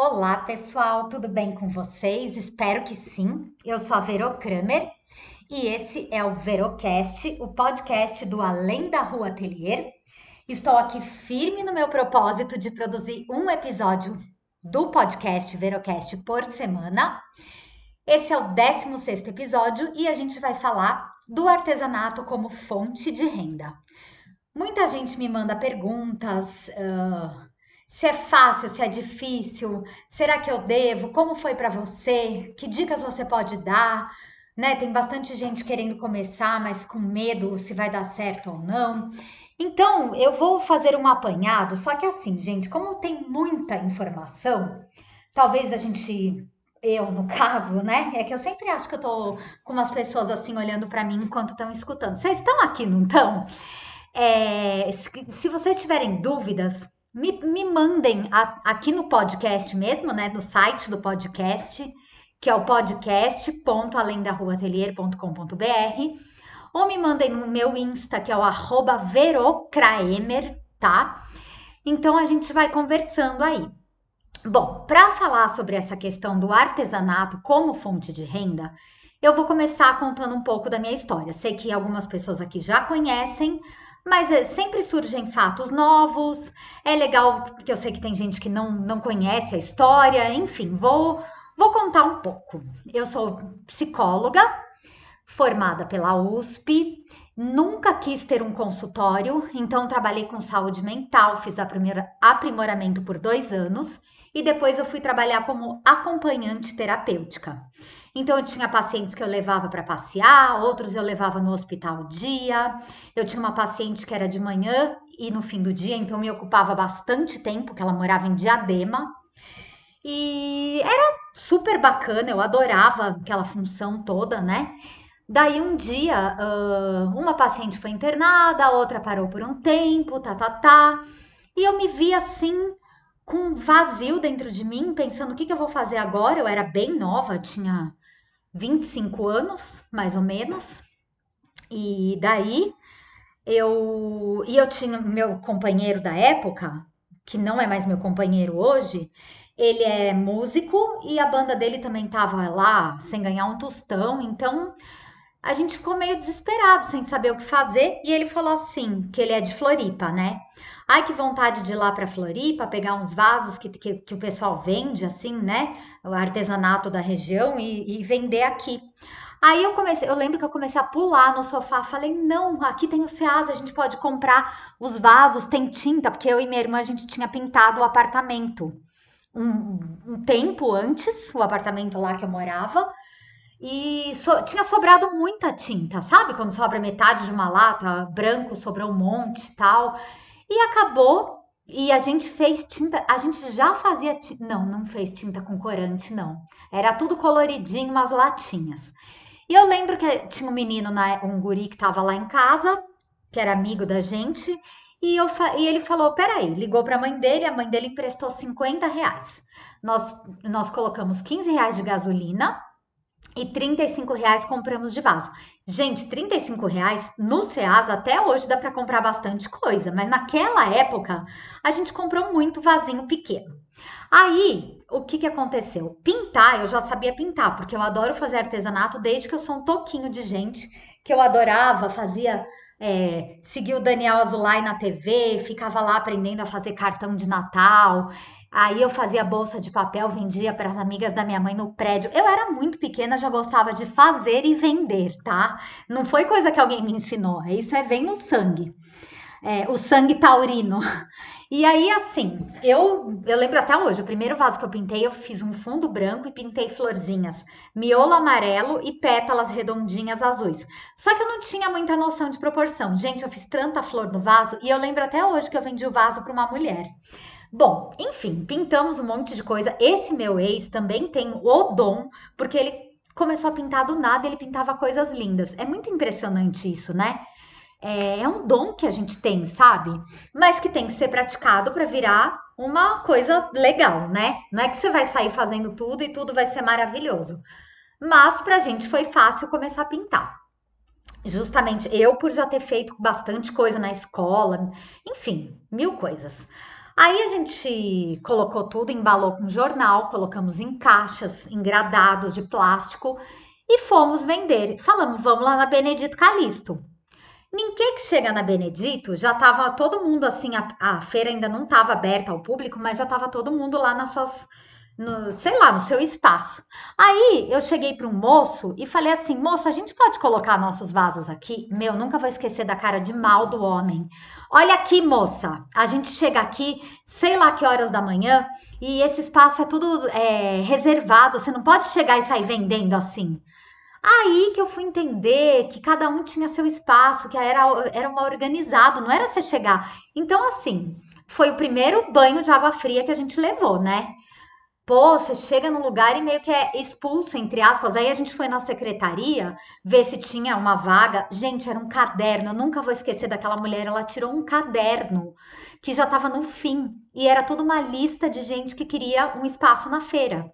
Olá, pessoal, tudo bem com vocês? Espero que sim. Eu sou a Vero Kramer e esse é o Verocast, o podcast do Além da Rua Atelier. Estou aqui firme no meu propósito de produzir um episódio do podcast Verocast por semana. Esse é o 16 episódio e a gente vai falar do artesanato como fonte de renda. Muita gente me manda perguntas. Uh, se é fácil, se é difícil, será que eu devo? Como foi para você? Que dicas você pode dar? Né? Tem bastante gente querendo começar, mas com medo se vai dar certo ou não. Então, eu vou fazer um apanhado, só que assim, gente, como tem muita informação, talvez a gente eu, no caso, né? É que eu sempre acho que eu tô com umas pessoas assim olhando para mim enquanto estão escutando. Vocês estão aqui, não estão? É, se, vocês tiverem dúvidas, me, me mandem a, aqui no podcast mesmo, né? No site do podcast, que é o podcast.alendarruatelier.com.br, ou me mandem no meu Insta, que é o arroba verocraemer, tá? Então a gente vai conversando aí. Bom, para falar sobre essa questão do artesanato como fonte de renda, eu vou começar contando um pouco da minha história. Sei que algumas pessoas aqui já conhecem, mas é, sempre surgem fatos novos. É legal porque eu sei que tem gente que não, não conhece a história. Enfim, vou, vou contar um pouco. Eu sou psicóloga, formada pela USP. Nunca quis ter um consultório, então trabalhei com saúde mental, fiz aprimoramento por dois anos e depois eu fui trabalhar como acompanhante terapêutica. Então eu tinha pacientes que eu levava para passear, outros eu levava no hospital dia. Eu tinha uma paciente que era de manhã e no fim do dia, então me ocupava bastante tempo, que ela morava em Diadema. E era super bacana, eu adorava aquela função toda, né? Daí um dia, uma paciente foi internada, a outra parou por um tempo, tá, tá, tá. E eu me vi assim, com um vazio dentro de mim, pensando o que, que eu vou fazer agora. Eu era bem nova, tinha 25 anos, mais ou menos. E daí eu e eu tinha meu companheiro da época, que não é mais meu companheiro hoje, ele é músico e a banda dele também tava lá sem ganhar um tostão, então a gente ficou meio desesperado, sem saber o que fazer, e ele falou assim, que ele é de Floripa, né? Ai, que vontade de ir lá para Floripa, pegar uns vasos que, que, que, o pessoal vende, assim, né? O artesanato da região e, e vender aqui. Aí eu comecei, eu lembro que eu comecei a pular no sofá, falei, não, aqui tem o Ceasa, a gente pode comprar os vasos, tem tinta, porque eu e minha irmã a gente tinha pintado o apartamento. Um, um tempo antes, o apartamento lá que eu morava, e so, tinha sobrado muita tinta, sabe? Quando sobra metade de uma lata, branco sobrou um monte tal. E acabou. E a gente fez tinta. A gente já fazia. Tinta, não, não fez tinta com corante, não. Era tudo coloridinho, umas latinhas. E eu lembro que tinha um menino, um guri que tava lá em casa, que era amigo da gente. E, eu, e ele falou: peraí, ligou para a mãe dele, a mãe dele emprestou 50 reais. Nós, nós colocamos 15 reais de gasolina e 35 reais compramos de vaso. Gente, 35 reais no Ceasa até hoje dá para comprar bastante coisa, mas naquela época a gente comprou muito vasinho pequeno. Aí, o que que aconteceu? Pintar, eu já sabia pintar, porque eu adoro fazer artesanato desde que eu sou um toquinho de gente, que eu adorava, fazia é, segui o Daniel Azulay na TV, ficava lá aprendendo a fazer cartão de Natal. Aí eu fazia bolsa de papel, vendia para as amigas da minha mãe no prédio. Eu era muito pequena, já gostava de fazer e vender, tá? Não foi coisa que alguém me ensinou. Isso é vem no sangue. É, o sangue taurino. E aí, assim, eu, eu lembro até hoje, o primeiro vaso que eu pintei, eu fiz um fundo branco e pintei florzinhas, miolo amarelo e pétalas redondinhas azuis. Só que eu não tinha muita noção de proporção. Gente, eu fiz tanta flor no vaso e eu lembro até hoje que eu vendi o vaso para uma mulher. Bom, enfim, pintamos um monte de coisa. Esse meu ex também tem o dom, porque ele começou a pintar do nada, ele pintava coisas lindas. É muito impressionante isso, né? É, é um dom que a gente tem, sabe? Mas que tem que ser praticado para virar uma coisa legal, né? Não é que você vai sair fazendo tudo e tudo vai ser maravilhoso. Mas pra gente foi fácil começar a pintar. Justamente eu por já ter feito bastante coisa na escola, enfim, mil coisas. Aí a gente colocou tudo, embalou com jornal, colocamos em caixas, engradados de plástico e fomos vender. Falamos, vamos lá na Benedito Calixto. Ninguém que chega na Benedito, já tava todo mundo assim, a, a feira ainda não estava aberta ao público, mas já tava todo mundo lá nas suas no, sei lá, no seu espaço. Aí eu cheguei para um moço e falei assim: moço, a gente pode colocar nossos vasos aqui? Meu, nunca vou esquecer da cara de mal do homem. Olha aqui, moça, a gente chega aqui, sei lá que horas da manhã, e esse espaço é tudo é, reservado, você não pode chegar e sair vendendo assim. Aí que eu fui entender que cada um tinha seu espaço, que era, era uma organizado, não era você chegar. Então, assim, foi o primeiro banho de água fria que a gente levou, né? Pô, você chega num lugar e meio que é expulso, entre aspas. Aí a gente foi na secretaria ver se tinha uma vaga. Gente, era um caderno. Eu nunca vou esquecer daquela mulher. Ela tirou um caderno que já estava no fim. E era toda uma lista de gente que queria um espaço na feira.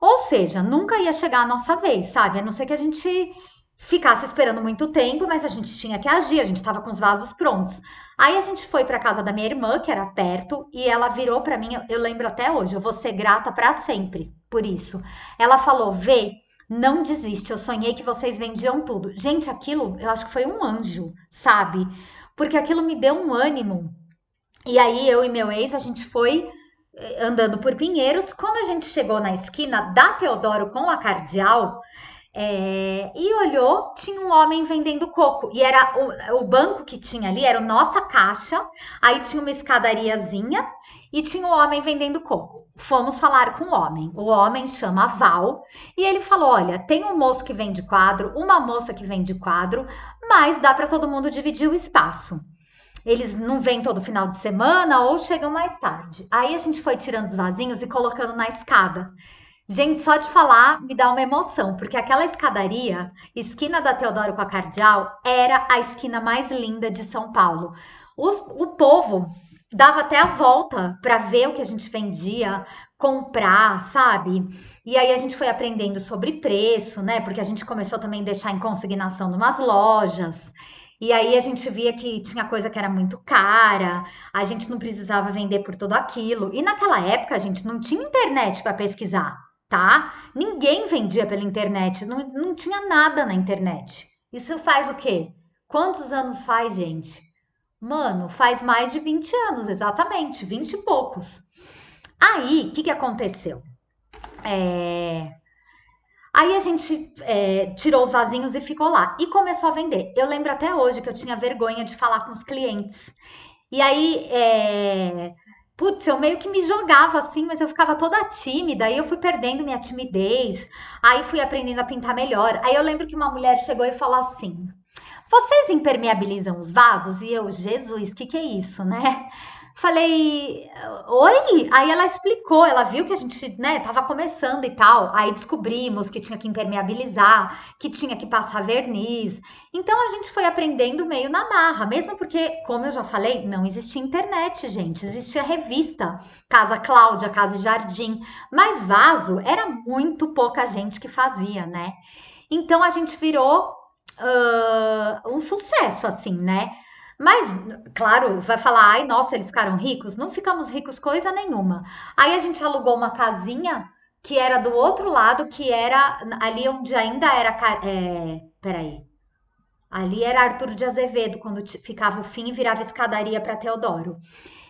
Ou seja, nunca ia chegar a nossa vez, sabe? A não ser que a gente ficasse esperando muito tempo, mas a gente tinha que agir, a gente estava com os vasos prontos. Aí a gente foi para casa da minha irmã, que era perto, e ela virou para mim, eu lembro até hoje, eu vou ser grata para sempre por isso. Ela falou: "Vê, não desiste, eu sonhei que vocês vendiam tudo". Gente, aquilo, eu acho que foi um anjo, sabe? Porque aquilo me deu um ânimo. E aí eu e meu ex, a gente foi eh, andando por Pinheiros. Quando a gente chegou na esquina da Teodoro com a Cardeal, é, e olhou, tinha um homem vendendo coco. E era o, o, banco que tinha ali, era a nossa caixa. Aí tinha uma escadariazinha e tinha um homem vendendo coco. Fomos falar com o homem. O homem chama Val e ele falou: Olha, tem um moço que vende quadro, uma moça que vende quadro, mas dá para todo mundo dividir o espaço. Eles não vêm todo final de semana ou chegam mais tarde. Aí a gente foi tirando os vasinhos e colocando na escada. Gente, só de falar me dá uma emoção, porque aquela escadaria, esquina da Teodoro com a Cardeal, era a esquina mais linda de São Paulo. Os, o povo dava até a volta para ver o que a gente vendia, comprar, sabe? E aí a gente foi aprendendo sobre preço, né? Porque a gente começou também a deixar em consignação numas lojas. E aí a gente via que tinha coisa que era muito cara, a gente não precisava vender por tudo aquilo. E naquela época a gente não tinha internet para pesquisar tá? Ninguém vendia pela internet, não, não tinha nada na internet. Isso faz o quê? Quantos anos faz, gente? Mano, faz mais de 20 anos, exatamente, 20 e poucos. Aí, o que, que aconteceu? É... Aí a gente é, tirou os vasinhos e ficou lá. E começou a vender. Eu lembro até hoje que eu tinha vergonha de falar com os clientes. E aí, é, Putz, eu meio que me jogava assim, mas eu ficava toda tímida, aí eu fui perdendo minha timidez, aí fui aprendendo a pintar melhor. Aí eu lembro que uma mulher chegou e falou assim: Vocês impermeabilizam os vasos? E eu, Jesus, o que, que é isso, né? Falei, oi? Aí ela explicou, ela viu que a gente, né, tava começando e tal. Aí descobrimos que tinha que impermeabilizar, que tinha que passar verniz. Então a gente foi aprendendo meio na marra, mesmo porque, como eu já falei, não existia internet, gente, existia revista, Casa Cláudia, Casa Jardim, mas vaso era muito pouca gente que fazia, né? Então a gente virou uh, um sucesso, assim, né? Mas, claro, vai falar, ai, nossa, eles ficaram ricos? Não ficamos ricos coisa nenhuma. Aí a gente alugou uma casinha que era do outro lado, que era ali onde ainda era. É, peraí. Ali era Arthur de Azevedo, quando ficava o fim e virava escadaria para Teodoro.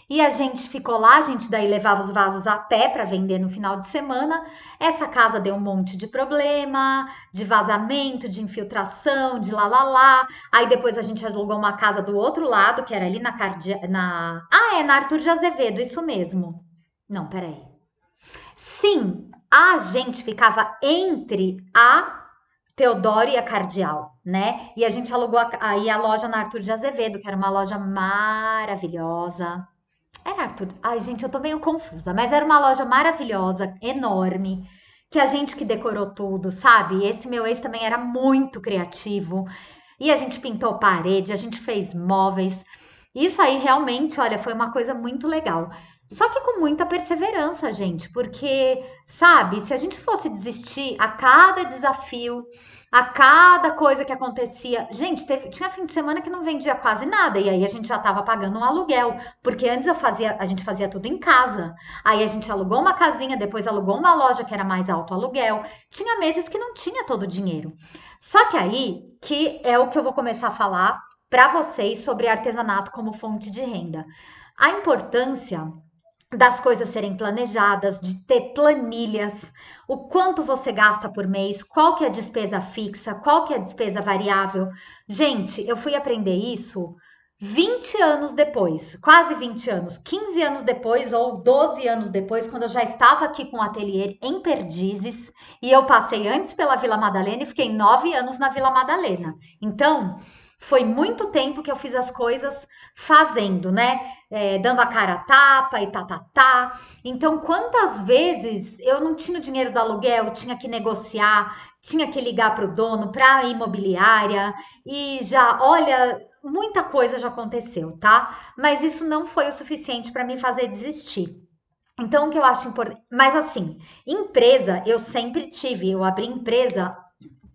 E a gente ficou lá, a gente daí levava os vasos a pé para vender no final de semana. Essa casa deu um monte de problema, de vazamento, de infiltração, de lá lá lá. Aí depois a gente alugou uma casa do outro lado, que era ali na Cardia... na Ah, é na Arthur de Azevedo, isso mesmo. Não, peraí. Sim, a gente ficava entre a Teodoro e a Cardial, né? E a gente alugou aí a loja na Arthur de Azevedo, que era uma loja maravilhosa era Arthur. Ai, gente, eu tô meio confusa, mas era uma loja maravilhosa, enorme, que a gente que decorou tudo, sabe? Esse meu ex também era muito criativo. E a gente pintou parede, a gente fez móveis. Isso aí realmente, olha, foi uma coisa muito legal. Só que com muita perseverança, gente, porque, sabe, se a gente fosse desistir a cada desafio, a cada coisa que acontecia. Gente, teve, tinha fim de semana que não vendia quase nada, e aí a gente já estava pagando um aluguel, porque antes eu fazia, a gente fazia tudo em casa. Aí a gente alugou uma casinha, depois alugou uma loja que era mais alto aluguel. Tinha meses que não tinha todo o dinheiro. Só que aí, que é o que eu vou começar a falar para vocês sobre artesanato como fonte de renda. A importância das coisas serem planejadas, de ter planilhas, o quanto você gasta por mês, qual que é a despesa fixa, qual que é a despesa variável. Gente, eu fui aprender isso 20 anos depois, quase 20 anos, 15 anos depois ou 12 anos depois, quando eu já estava aqui com o ateliê em Perdizes, e eu passei antes pela Vila Madalena e fiquei nove anos na Vila Madalena. Então, foi muito tempo que eu fiz as coisas fazendo, né? É, dando a cara a tapa e tá, tá, tá. Então, quantas vezes eu não tinha o dinheiro do aluguel, tinha que negociar, tinha que ligar para o dono, para a imobiliária e já, olha, muita coisa já aconteceu, tá? Mas isso não foi o suficiente para me fazer desistir. Então, o que eu acho importante. Mas, assim, empresa eu sempre tive, eu abri empresa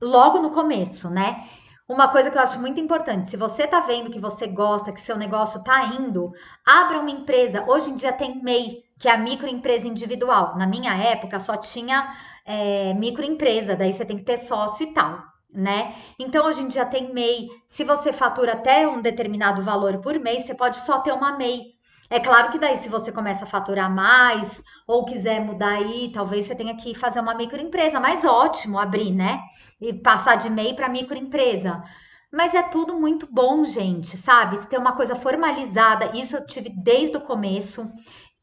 logo no começo, né? Uma coisa que eu acho muito importante, se você tá vendo que você gosta, que seu negócio tá indo, abra uma empresa. Hoje em dia tem MEI, que é a microempresa individual. Na minha época só tinha é, microempresa, daí você tem que ter sócio e tal, né? Então hoje em dia tem MEI. Se você fatura até um determinado valor por mês, você pode só ter uma MEI. É claro que daí, se você começa a faturar mais ou quiser mudar aí, talvez você tenha que fazer uma microempresa, mas ótimo abrir, né? E passar de MEI para microempresa. Mas é tudo muito bom, gente, sabe? Se tem uma coisa formalizada, isso eu tive desde o começo.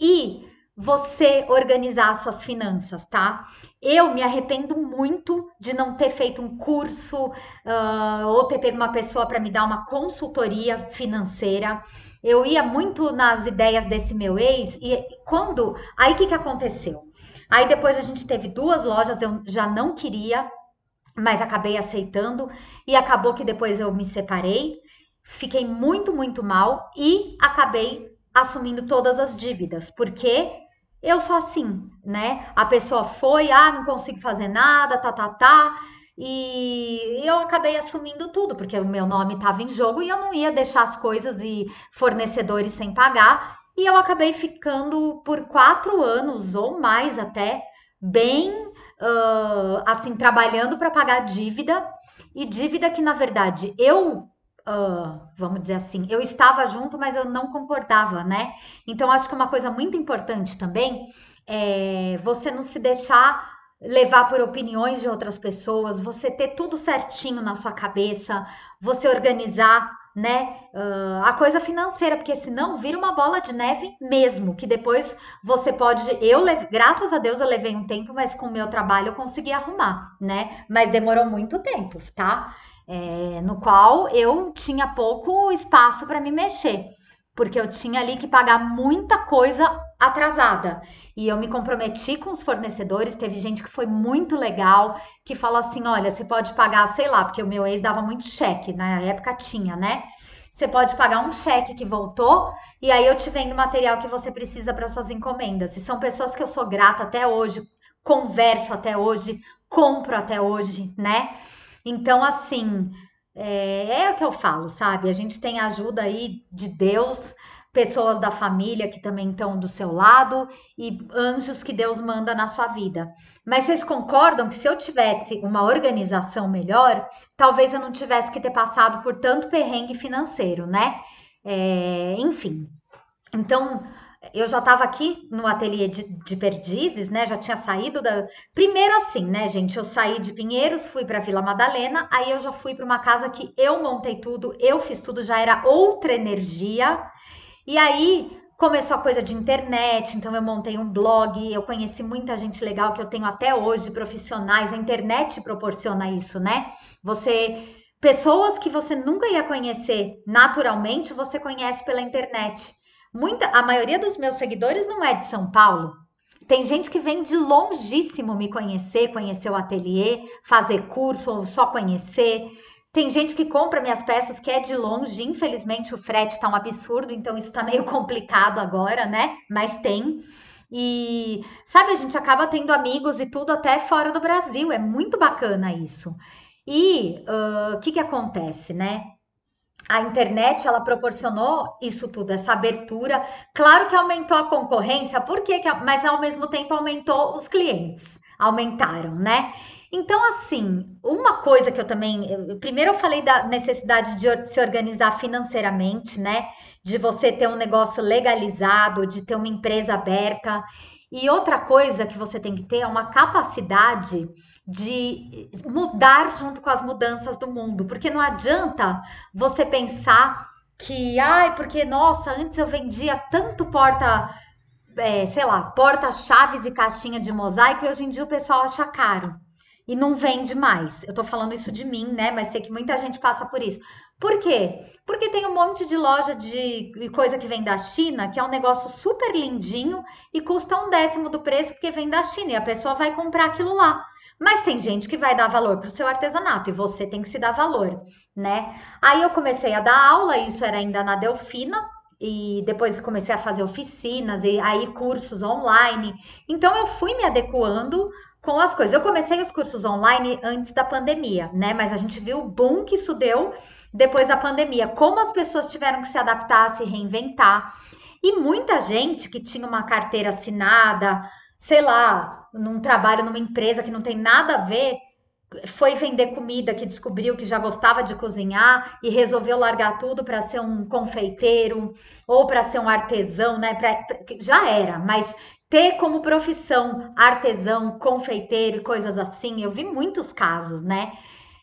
E você organizar suas finanças, tá? Eu me arrependo muito de não ter feito um curso uh, ou ter pego uma pessoa para me dar uma consultoria financeira. Eu ia muito nas ideias desse meu ex e quando. Aí o que, que aconteceu? Aí depois a gente teve duas lojas, eu já não queria, mas acabei aceitando e acabou que depois eu me separei. Fiquei muito, muito mal e acabei assumindo todas as dívidas, porque eu sou assim, né? A pessoa foi, ah, não consigo fazer nada, tá, tá, tá. E eu acabei assumindo tudo, porque o meu nome estava em jogo e eu não ia deixar as coisas e fornecedores sem pagar. E eu acabei ficando por quatro anos ou mais até, bem uh, assim, trabalhando para pagar dívida. E dívida que, na verdade, eu Uh, vamos dizer assim, eu estava junto, mas eu não concordava, né? Então, acho que uma coisa muito importante também é você não se deixar levar por opiniões de outras pessoas, você ter tudo certinho na sua cabeça, você organizar, né, uh, a coisa financeira, porque senão vira uma bola de neve mesmo, que depois você pode, eu, graças a Deus eu levei um tempo, mas com o meu trabalho eu consegui arrumar, né, mas demorou muito tempo, tá? É, no qual eu tinha pouco espaço para me mexer, porque eu tinha ali que pagar muita coisa atrasada. E eu me comprometi com os fornecedores, teve gente que foi muito legal, que falou assim: olha, você pode pagar, sei lá, porque o meu ex dava muito cheque, na época tinha, né? Você pode pagar um cheque que voltou e aí eu te vendo o material que você precisa para suas encomendas. E são pessoas que eu sou grata até hoje, converso até hoje, compro até hoje, né? Então, assim, é, é o que eu falo, sabe? A gente tem ajuda aí de Deus, pessoas da família que também estão do seu lado e anjos que Deus manda na sua vida. Mas vocês concordam que se eu tivesse uma organização melhor, talvez eu não tivesse que ter passado por tanto perrengue financeiro, né? É, enfim. Então, eu já estava aqui no ateliê de, de, Perdizes, né? Já tinha saído da. Primeiro assim, né, gente? Eu saí de Pinheiros, fui para Vila Madalena, aí eu já fui para uma casa que eu montei tudo, eu fiz tudo, já era outra energia. E aí começou a coisa de internet, então eu montei um blog, eu conheci muita gente legal que eu tenho até hoje, profissionais, a internet proporciona isso, né? Você pessoas que você nunca ia conhecer naturalmente, você conhece pela internet. Muita, a maioria dos meus seguidores não é de São Paulo. Tem gente que vem de longíssimo me conhecer, conhecer o ateliê, fazer curso ou só conhecer. Tem gente que compra minhas peças que é de longe, infelizmente o frete tá um absurdo, então isso tá meio complicado agora, né? Mas tem. E sabe, a gente acaba tendo amigos e tudo até fora do Brasil, é muito bacana isso. E o uh, que que acontece, né? A internet ela proporcionou isso tudo, essa abertura. Claro que aumentou a concorrência, por quê? Mas ao mesmo tempo aumentou os clientes, aumentaram, né? Então, assim, uma coisa que eu também. Eu, primeiro, eu falei da necessidade de se organizar financeiramente, né? De você ter um negócio legalizado, de ter uma empresa aberta. E outra coisa que você tem que ter é uma capacidade de mudar junto com as mudanças do mundo, porque não adianta você pensar que, ai, porque nossa, antes eu vendia tanto porta, é, sei lá, porta-chaves e caixinha de mosaico e hoje em dia o pessoal acha caro e não vende mais. Eu tô falando isso de mim, né? Mas sei que muita gente passa por isso. Por quê? Porque tem um monte de loja de coisa que vem da China, que é um negócio super lindinho e custa um décimo do preço porque vem da China e a pessoa vai comprar aquilo lá. Mas tem gente que vai dar valor para o seu artesanato e você tem que se dar valor, né? Aí eu comecei a dar aula, isso era ainda na Delfina, e depois comecei a fazer oficinas e aí cursos online. Então eu fui me adequando com as coisas. Eu comecei os cursos online antes da pandemia, né? Mas a gente viu o boom que isso deu depois da pandemia, como as pessoas tiveram que se adaptar, se reinventar. E muita gente que tinha uma carteira assinada, sei lá, num trabalho numa empresa que não tem nada a ver, foi vender comida que descobriu que já gostava de cozinhar e resolveu largar tudo para ser um confeiteiro ou para ser um artesão, né? Pra, já era, mas ter como profissão artesão, confeiteiro e coisas assim, eu vi muitos casos, né?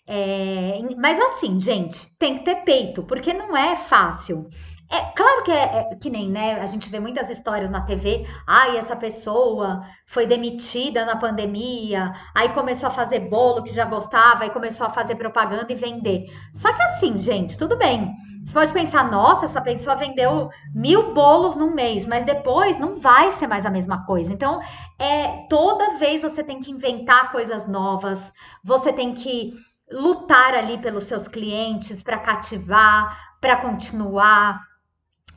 É, mas assim, gente, tem que ter peito, porque não é fácil. É claro que é, é, que nem, né? A gente vê muitas histórias na TV. Ai, essa pessoa foi demitida na pandemia, aí começou a fazer bolo que já gostava, aí começou a fazer propaganda e vender. Só que assim, gente, tudo bem. Você pode pensar, nossa, essa pessoa vendeu mil bolos num mês, mas depois não vai ser mais a mesma coisa. Então, é toda vez você tem que inventar coisas novas, você tem que lutar ali pelos seus clientes para cativar, para continuar.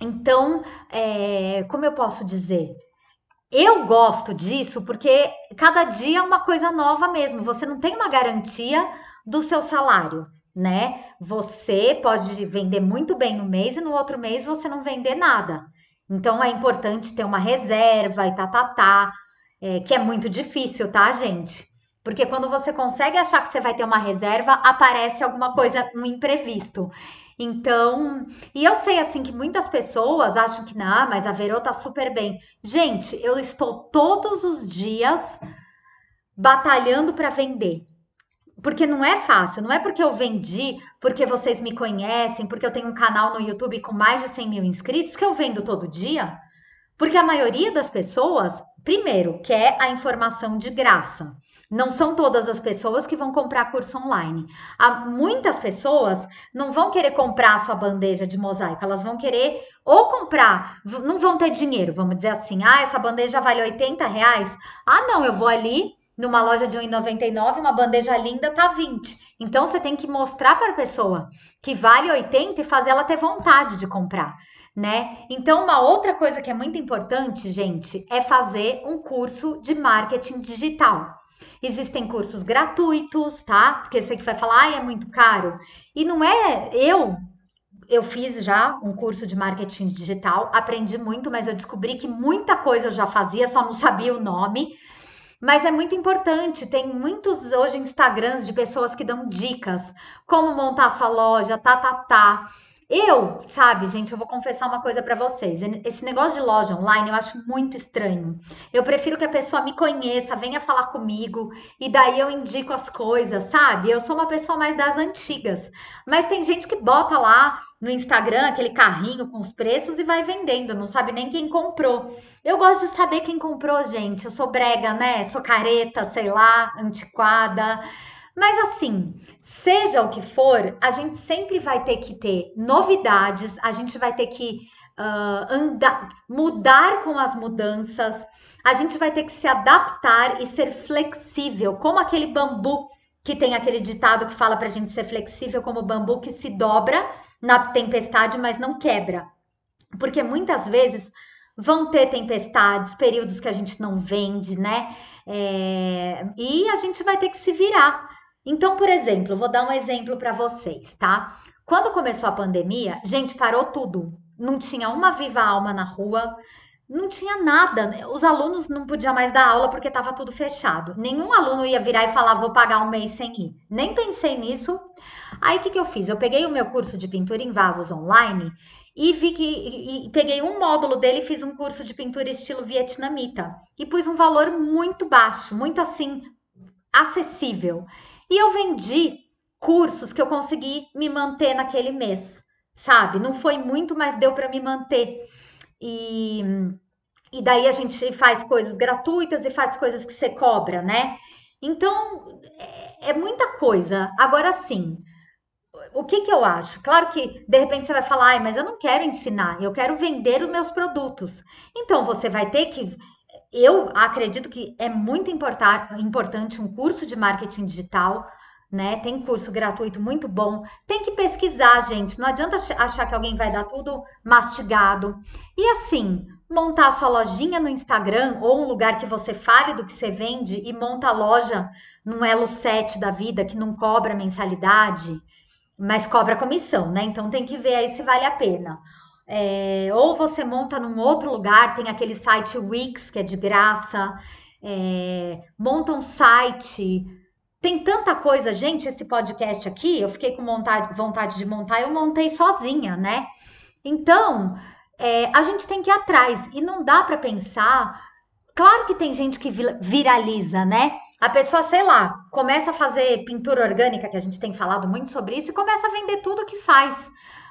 Então, é, como eu posso dizer? Eu gosto disso porque cada dia é uma coisa nova mesmo. Você não tem uma garantia do seu salário, né? Você pode vender muito bem no mês e no outro mês você não vender nada. Então é importante ter uma reserva e tá, tá, tá, é, que é muito difícil, tá, gente? Porque quando você consegue achar que você vai ter uma reserva, aparece alguma coisa, um imprevisto. Então, e eu sei assim que muitas pessoas acham que não, mas a Verô tá super bem. Gente, eu estou todos os dias batalhando para vender. Porque não é fácil, não é porque eu vendi, porque vocês me conhecem, porque eu tenho um canal no YouTube com mais de 100 mil inscritos que eu vendo todo dia. Porque a maioria das pessoas, primeiro, quer a informação de graça. Não são todas as pessoas que vão comprar curso online. Há muitas pessoas não vão querer comprar a sua bandeja de mosaico, elas vão querer ou comprar, não vão ter dinheiro, vamos dizer assim, ah, essa bandeja vale 80 reais. Ah, não, eu vou ali numa loja de 1,99, uma bandeja linda tá 20. Então você tem que mostrar para a pessoa que vale 80 e fazer ela ter vontade de comprar, né? Então uma outra coisa que é muito importante, gente, é fazer um curso de marketing digital. Existem cursos gratuitos, tá? Porque você que vai falar, ah, é muito caro. E não é eu. Eu fiz já um curso de marketing digital, aprendi muito, mas eu descobri que muita coisa eu já fazia, só não sabia o nome. Mas é muito importante, tem muitos hoje Instagrams de pessoas que dão dicas, como montar sua loja, tá, tá, tá. Eu, sabe, gente, eu vou confessar uma coisa para vocês. Esse negócio de loja online eu acho muito estranho. Eu prefiro que a pessoa me conheça, venha falar comigo e daí eu indico as coisas, sabe? Eu sou uma pessoa mais das antigas. Mas tem gente que bota lá no Instagram aquele carrinho com os preços e vai vendendo, não sabe nem quem comprou. Eu gosto de saber quem comprou, gente. Eu sou brega, né? Sou careta, sei lá, antiquada. Mas assim, seja o que for, a gente sempre vai ter que ter novidades, a gente vai ter que uh, andar, mudar com as mudanças, a gente vai ter que se adaptar e ser flexível, como aquele bambu que tem aquele ditado que fala pra gente ser flexível como bambu que se dobra na tempestade, mas não quebra. Porque muitas vezes vão ter tempestades, períodos que a gente não vende, né? É, e a gente vai ter que se virar. Então, por exemplo, vou dar um exemplo para vocês, tá? Quando começou a pandemia, gente, parou tudo. Não tinha uma viva alma na rua, não tinha nada. Né? Os alunos não podiam mais dar aula porque estava tudo fechado. Nenhum aluno ia virar e falar, vou pagar um mês sem ir. Nem pensei nisso. Aí o que, que eu fiz? Eu peguei o meu curso de pintura em vasos online e vi que e, e peguei um módulo dele e fiz um curso de pintura estilo vietnamita e pus um valor muito baixo, muito assim acessível. E eu vendi cursos que eu consegui me manter naquele mês, sabe? Não foi muito, mas deu para me manter. E e daí a gente faz coisas gratuitas e faz coisas que você cobra, né? Então, é, é muita coisa. Agora sim, o que, que eu acho? Claro que de repente você vai falar, mas eu não quero ensinar, eu quero vender os meus produtos. Então você vai ter que. Eu acredito que é muito importante um curso de marketing digital, né? Tem curso gratuito muito bom. Tem que pesquisar, gente. Não adianta achar que alguém vai dar tudo mastigado. E assim, montar sua lojinha no Instagram ou um lugar que você fale do que você vende e monta a loja num Elo 7 da vida que não cobra mensalidade mas cobra comissão, né? Então tem que ver aí se vale a pena. É, ou você monta num outro lugar, tem aquele site Wix que é de graça, é, monta um site. Tem tanta coisa, gente, esse podcast aqui, eu fiquei com vontade, vontade de montar, eu montei sozinha, né? Então, é, a gente tem que ir atrás e não dá para pensar. Claro que tem gente que viraliza, né? A pessoa, sei lá, começa a fazer pintura orgânica, que a gente tem falado muito sobre isso, e começa a vender tudo que faz.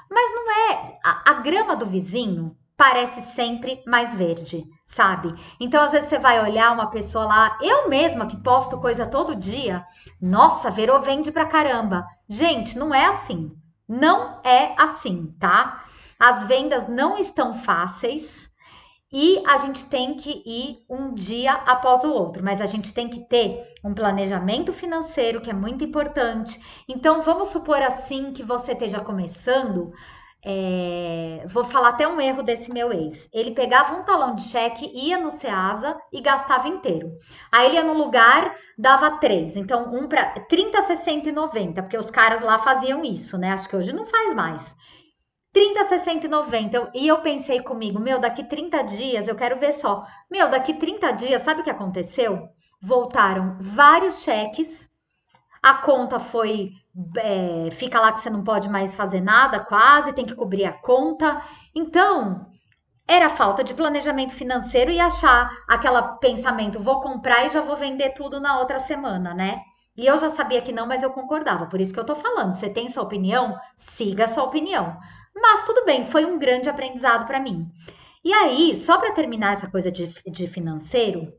Mas não é. A, a grama do vizinho parece sempre mais verde, sabe? Então, às vezes, você vai olhar uma pessoa lá, eu mesma que posto coisa todo dia, nossa, Verô vende pra caramba. Gente, não é assim. Não é assim, tá? As vendas não estão fáceis e a gente tem que ir um dia após o outro, mas a gente tem que ter um planejamento financeiro que é muito importante. Então, vamos supor assim que você esteja começando. É, vou falar até um erro desse meu ex. Ele pegava um talão de cheque, ia no Ceasa e gastava inteiro. Aí ele ia no lugar, dava três. Então, um para 30, 60 e 90, porque os caras lá faziam isso, né? Acho que hoje não faz mais. 30, 60 e 90. E eu pensei comigo, meu, daqui 30 dias eu quero ver só. Meu, daqui 30 dias, sabe o que aconteceu? Voltaram vários cheques, a conta foi. É, fica lá que você não pode mais fazer nada, quase, tem que cobrir a conta. Então, era falta de planejamento financeiro e achar aquele pensamento: vou comprar e já vou vender tudo na outra semana, né? E eu já sabia que não, mas eu concordava. Por isso que eu tô falando. Você tem sua opinião? Siga a sua opinião. Mas tudo bem, foi um grande aprendizado para mim. E aí, só para terminar essa coisa de, de financeiro,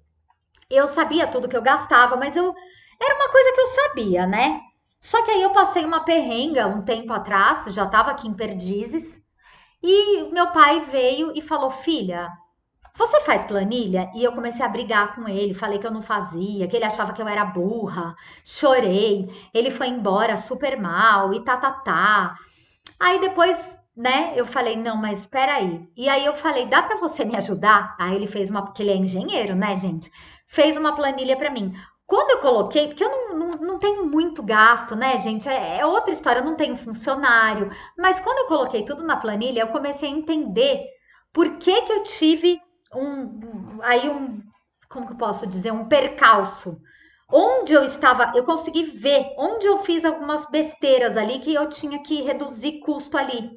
eu sabia tudo que eu gastava, mas eu era uma coisa que eu sabia, né? Só que aí eu passei uma perrenga um tempo atrás, já estava aqui em Perdizes, e meu pai veio e falou: "Filha, você faz planilha?" E eu comecei a brigar com ele, falei que eu não fazia, que ele achava que eu era burra. Chorei. Ele foi embora super mal e tá tá tá. Aí depois né? Eu falei, não, mas espera aí. E aí eu falei, dá para você me ajudar? Aí ele fez uma, porque ele é engenheiro, né, gente? Fez uma planilha para mim. Quando eu coloquei, porque eu não, não, não tenho muito gasto, né, gente? É, é, outra história, eu não tenho funcionário. Mas quando eu coloquei tudo na planilha, eu comecei a entender por que que eu tive um, aí um, como que eu posso dizer, um percalço. Onde eu estava, eu consegui ver onde eu fiz algumas besteiras ali que eu tinha que reduzir custo ali.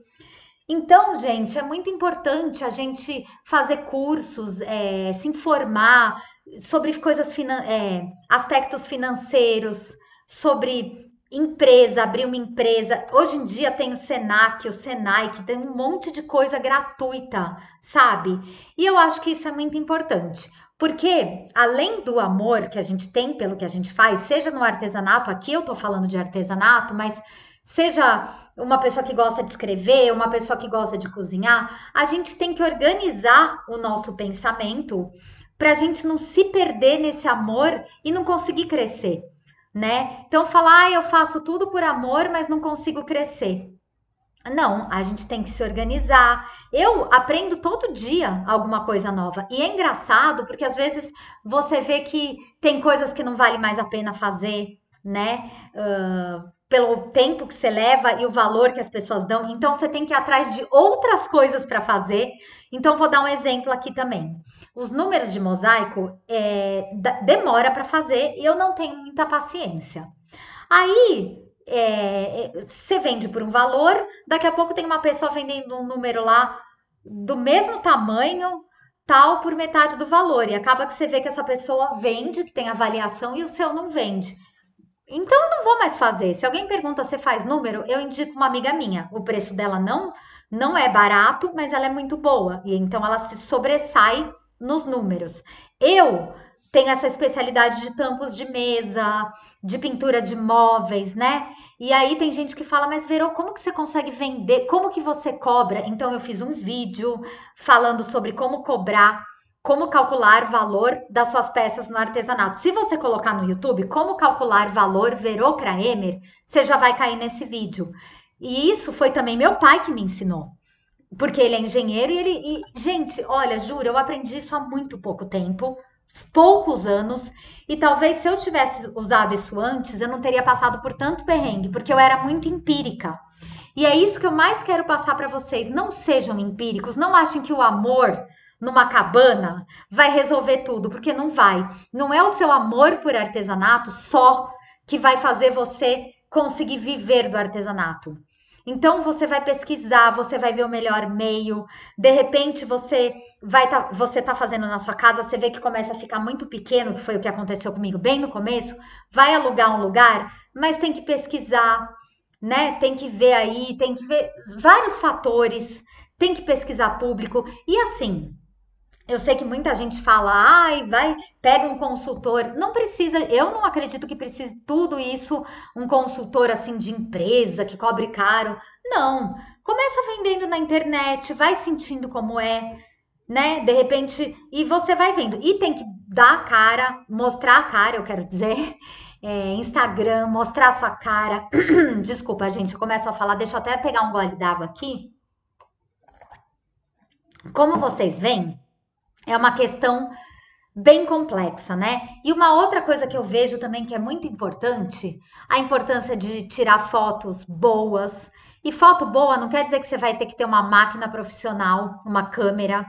Então, gente, é muito importante a gente fazer cursos, é, se informar sobre coisas, é, aspectos financeiros, sobre empresa, abrir uma empresa. Hoje em dia tem o Senac, o Senai, que tem um monte de coisa gratuita, sabe? E eu acho que isso é muito importante. Porque além do amor que a gente tem pelo que a gente faz, seja no artesanato, aqui eu tô falando de artesanato, mas seja uma pessoa que gosta de escrever, uma pessoa que gosta de cozinhar, a gente tem que organizar o nosso pensamento para a gente não se perder nesse amor e não conseguir crescer. né? Então falar, ah, eu faço tudo por amor, mas não consigo crescer. Não, a gente tem que se organizar. Eu aprendo todo dia alguma coisa nova. E é engraçado porque às vezes você vê que tem coisas que não vale mais a pena fazer, né? Uh, pelo tempo que você leva e o valor que as pessoas dão. Então você tem que ir atrás de outras coisas para fazer. Então vou dar um exemplo aqui também. Os números de mosaico é, demora para fazer e eu não tenho muita paciência. Aí é, você vende por um valor, daqui a pouco tem uma pessoa vendendo um número lá do mesmo tamanho, tal, por metade do valor. E acaba que você vê que essa pessoa vende, que tem avaliação, e o seu não vende. Então eu não vou mais fazer. Se alguém pergunta se faz número, eu indico uma amiga minha. O preço dela não não é barato, mas ela é muito boa. E então ela se sobressai nos números. Eu tem essa especialidade de tampos de mesa, de pintura de móveis, né? E aí tem gente que fala, mas Verô, como que você consegue vender? Como que você cobra? Então eu fiz um vídeo falando sobre como cobrar, como calcular valor das suas peças no artesanato. Se você colocar no YouTube como calcular valor Verô Kraemer, você já vai cair nesse vídeo. E isso foi também meu pai que me ensinou. Porque ele é engenheiro e ele. E, gente, olha, juro, eu aprendi isso há muito pouco tempo poucos anos e talvez se eu tivesse usado isso antes, eu não teria passado por tanto perrengue, porque eu era muito empírica. E é isso que eu mais quero passar para vocês. Não sejam empíricos, não achem que o amor numa cabana vai resolver tudo, porque não vai. Não é o seu amor por artesanato só que vai fazer você conseguir viver do artesanato. Então você vai pesquisar, você vai ver o melhor meio. De repente você vai tá, você tá fazendo na sua casa, você vê que começa a ficar muito pequeno, que foi o que aconteceu comigo bem no começo, vai alugar um lugar, mas tem que pesquisar, né? Tem que ver aí, tem que ver vários fatores, tem que pesquisar público e assim, eu sei que muita gente fala, ai, vai, pega um consultor. Não precisa, eu não acredito que precise tudo isso, um consultor assim de empresa que cobre caro. Não. Começa vendendo na internet, vai sentindo como é, né? De repente, e você vai vendo. E tem que dar a cara, mostrar a cara, eu quero dizer. É, Instagram, mostrar a sua cara. Desculpa, gente, eu começo a falar, deixa eu até pegar um gole d'água aqui. Como vocês veem, é uma questão bem complexa, né? E uma outra coisa que eu vejo também que é muito importante, a importância de tirar fotos boas. E foto boa não quer dizer que você vai ter que ter uma máquina profissional, uma câmera.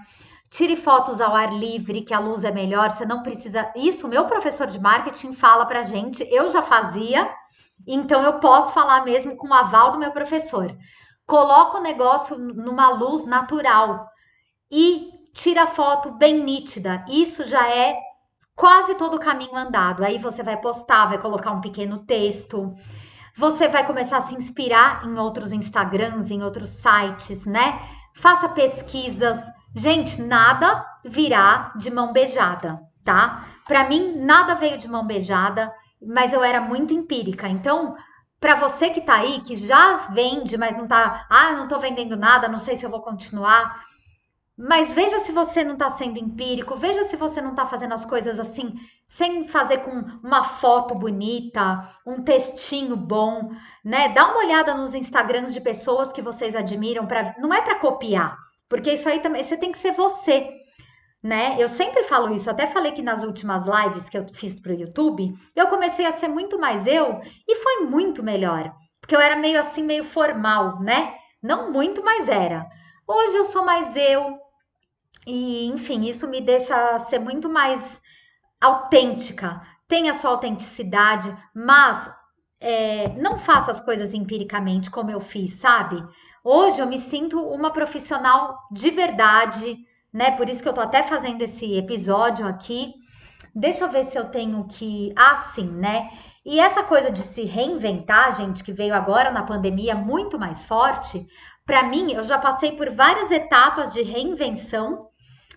Tire fotos ao ar livre, que a luz é melhor, você não precisa. Isso, meu professor de marketing fala pra gente, eu já fazia, então eu posso falar mesmo com o aval do meu professor. Coloca o negócio numa luz natural e tira foto bem nítida. Isso já é quase todo o caminho andado. Aí você vai postar, vai colocar um pequeno texto. Você vai começar a se inspirar em outros Instagrams, em outros sites, né? Faça pesquisas. Gente, nada virá de mão beijada, tá? Para mim, nada veio de mão beijada, mas eu era muito empírica. Então, para você que tá aí, que já vende, mas não tá, ah, não tô vendendo nada, não sei se eu vou continuar mas veja se você não está sendo empírico, veja se você não está fazendo as coisas assim, sem fazer com uma foto bonita, um textinho bom, né? Dá uma olhada nos Instagrams de pessoas que vocês admiram, pra, não é para copiar, porque isso aí também, você tem que ser você, né? Eu sempre falo isso, até falei que nas últimas lives que eu fiz para o YouTube, eu comecei a ser muito mais eu e foi muito melhor, porque eu era meio assim, meio formal, né? Não muito, mas era. Hoje eu sou mais eu, e enfim, isso me deixa ser muito mais autêntica. Tenha sua autenticidade, mas é, não faça as coisas empiricamente como eu fiz, sabe? Hoje eu me sinto uma profissional de verdade, né? Por isso que eu tô até fazendo esse episódio aqui. Deixa eu ver se eu tenho que. Ah, sim, né? E essa coisa de se reinventar, gente, que veio agora na pandemia muito mais forte, para mim, eu já passei por várias etapas de reinvenção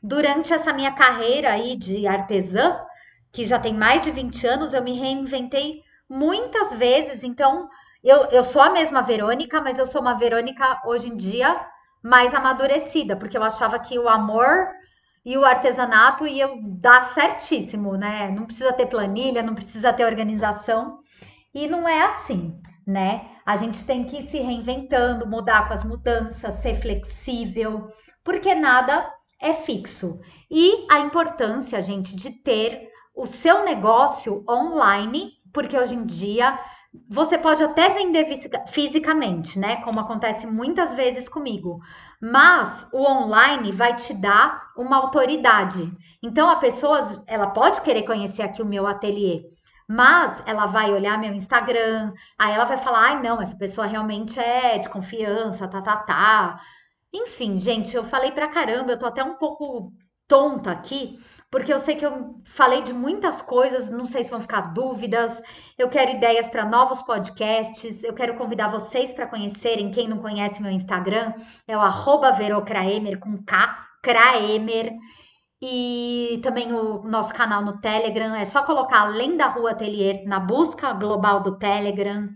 durante essa minha carreira aí de artesã, que já tem mais de 20 anos, eu me reinventei muitas vezes. Então, eu, eu sou a mesma Verônica, mas eu sou uma Verônica hoje em dia mais amadurecida, porque eu achava que o amor e o artesanato eu dar certíssimo, né? Não precisa ter planilha, não precisa ter organização. E não é assim, né? A gente tem que ir se reinventando, mudar com as mudanças, ser flexível, porque nada é fixo. E a importância, gente, de ter o seu negócio online, porque hoje em dia você pode até vender fisicamente, né? Como acontece muitas vezes comigo. Mas o online vai te dar uma autoridade. Então a pessoa, ela pode querer conhecer aqui o meu ateliê, mas ela vai olhar meu Instagram, aí ela vai falar: "Ai, não, essa pessoa realmente é de confiança, tá, tá, tá". Enfim, gente, eu falei pra caramba, eu tô até um pouco tonta aqui, porque eu sei que eu falei de muitas coisas, não sei se vão ficar dúvidas. Eu quero ideias para novos podcasts. Eu quero convidar vocês para conhecerem, quem não conhece meu Instagram, é o @verocraemer com K, Kraemer. E também o nosso canal no Telegram, é só colocar Além da Rua Atelier na busca global do Telegram.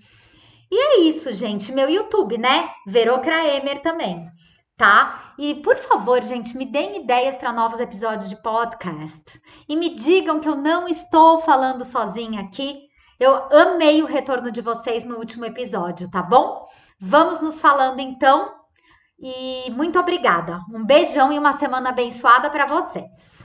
E é isso, gente. Meu YouTube, né? Verocraemer também tá? E por favor, gente, me deem ideias para novos episódios de podcast. E me digam que eu não estou falando sozinha aqui. Eu amei o retorno de vocês no último episódio, tá bom? Vamos nos falando então. E muito obrigada. Um beijão e uma semana abençoada para vocês.